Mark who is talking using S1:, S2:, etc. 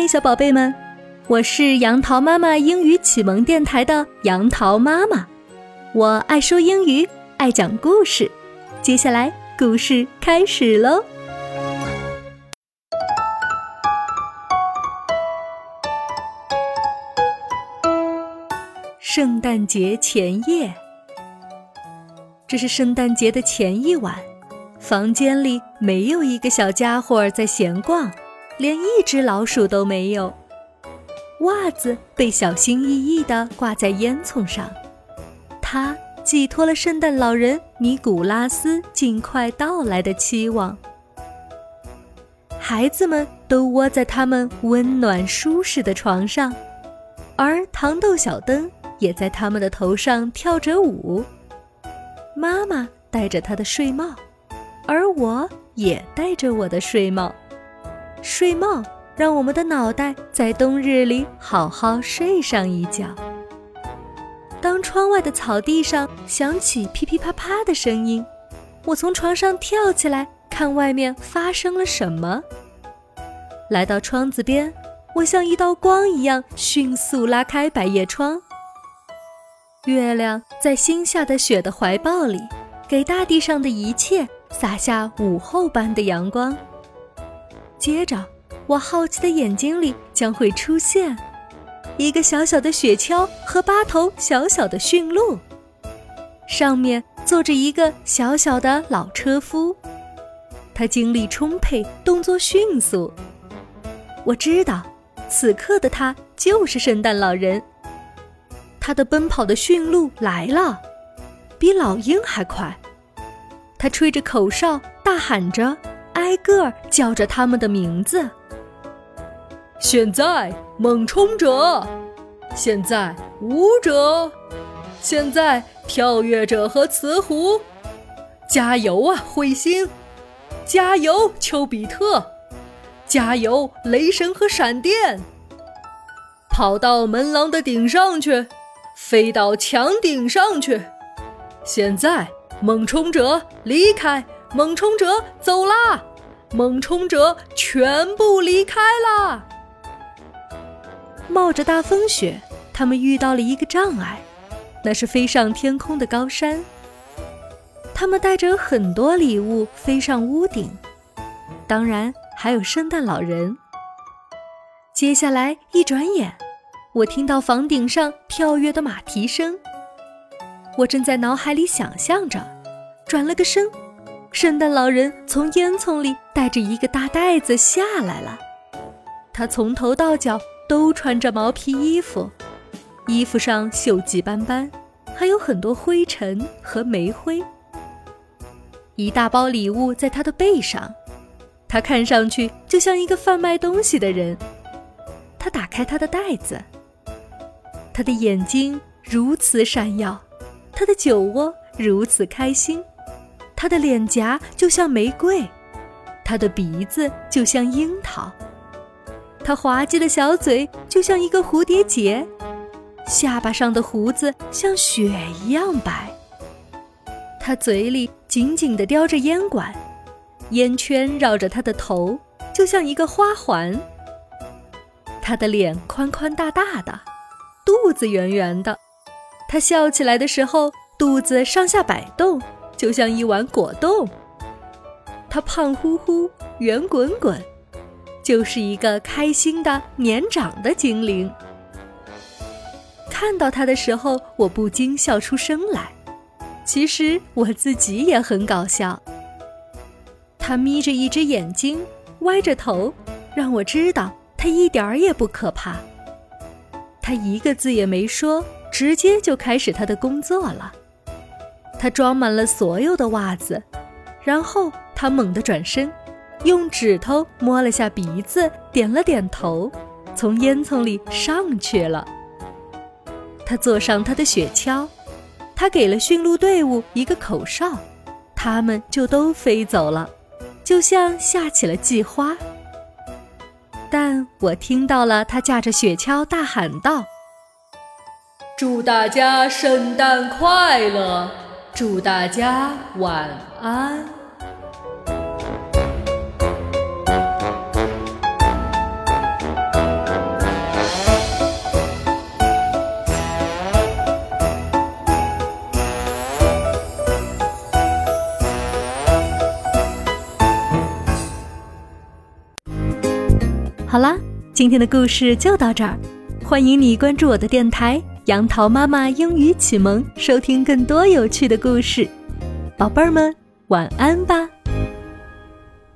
S1: 嗨，小宝贝们，我是杨桃妈妈英语启蒙电台的杨桃妈妈，我爱说英语，爱讲故事。接下来故事开始喽。圣诞节前夜，这是圣诞节的前一晚，房间里没有一个小家伙在闲逛。连一只老鼠都没有，袜子被小心翼翼地挂在烟囱上，它寄托了圣诞老人尼古拉斯尽快到来的期望。孩子们都窝在他们温暖舒适的床上，而糖豆小灯也在他们的头上跳着舞。妈妈戴着她的睡帽，而我也戴着我的睡帽。睡帽让我们的脑袋在冬日里好好睡上一觉。当窗外的草地上响起噼噼啪啪的声音，我从床上跳起来，看外面发生了什么。来到窗子边，我像一道光一样迅速拉开百叶窗。月亮在新下的雪的怀抱里，给大地上的一切洒下午后般的阳光。接着，我好奇的眼睛里将会出现一个小小的雪橇和八头小小的驯鹿，上面坐着一个小小的老车夫，他精力充沛，动作迅速。我知道，此刻的他就是圣诞老人。他的奔跑的驯鹿来了，比老鹰还快。他吹着口哨，大喊着。挨个叫着他们的名字。
S2: 现在猛冲者，现在舞者，现在跳跃者和雌狐，加油啊，彗星！加油，丘比特！加油，雷神和闪电！跑到门廊的顶上去，飞到墙顶上去。现在猛冲者离开。猛冲者走啦！猛冲者全部离开啦！
S1: 冒着大风雪，他们遇到了一个障碍，那是飞上天空的高山。他们带着很多礼物飞上屋顶，当然还有圣诞老人。接下来一转眼，我听到房顶上跳跃的马蹄声。我正在脑海里想象着，转了个身。圣诞老人从烟囱里带着一个大袋子下来了，他从头到脚都穿着毛皮衣服，衣服上锈迹斑斑，还有很多灰尘和煤灰。一大包礼物在他的背上，他看上去就像一个贩卖东西的人。他打开他的袋子，他的眼睛如此闪耀，他的酒窝如此开心。他的脸颊就像玫瑰，他的鼻子就像樱桃，他滑稽的小嘴就像一个蝴蝶结，下巴上的胡子像雪一样白。他嘴里紧紧地叼着烟管，烟圈绕着他的头，就像一个花环。他的脸宽宽大大的，肚子圆圆的，他笑起来的时候，肚子上下摆动。就像一碗果冻，它胖乎乎、圆滚滚，就是一个开心的年长的精灵。看到它的时候，我不禁笑出声来。其实我自己也很搞笑。它眯着一只眼睛，歪着头，让我知道它一点儿也不可怕。它一个字也没说，直接就开始它的工作了。他装满了所有的袜子，然后他猛地转身，用指头摸了下鼻子，点了点头，从烟囱里上去了。他坐上他的雪橇，他给了驯鹿队伍一个口哨，他们就都飞走了，就像下起了季花。但我听到了他驾着雪橇大喊道：“
S2: 祝大家圣诞快乐！”祝大家晚安。
S1: 好啦今天的故事就到这儿欢迎你关注我的电台杨桃妈妈英语启蒙”，收听更多有趣的故事。宝贝儿们，晚安吧。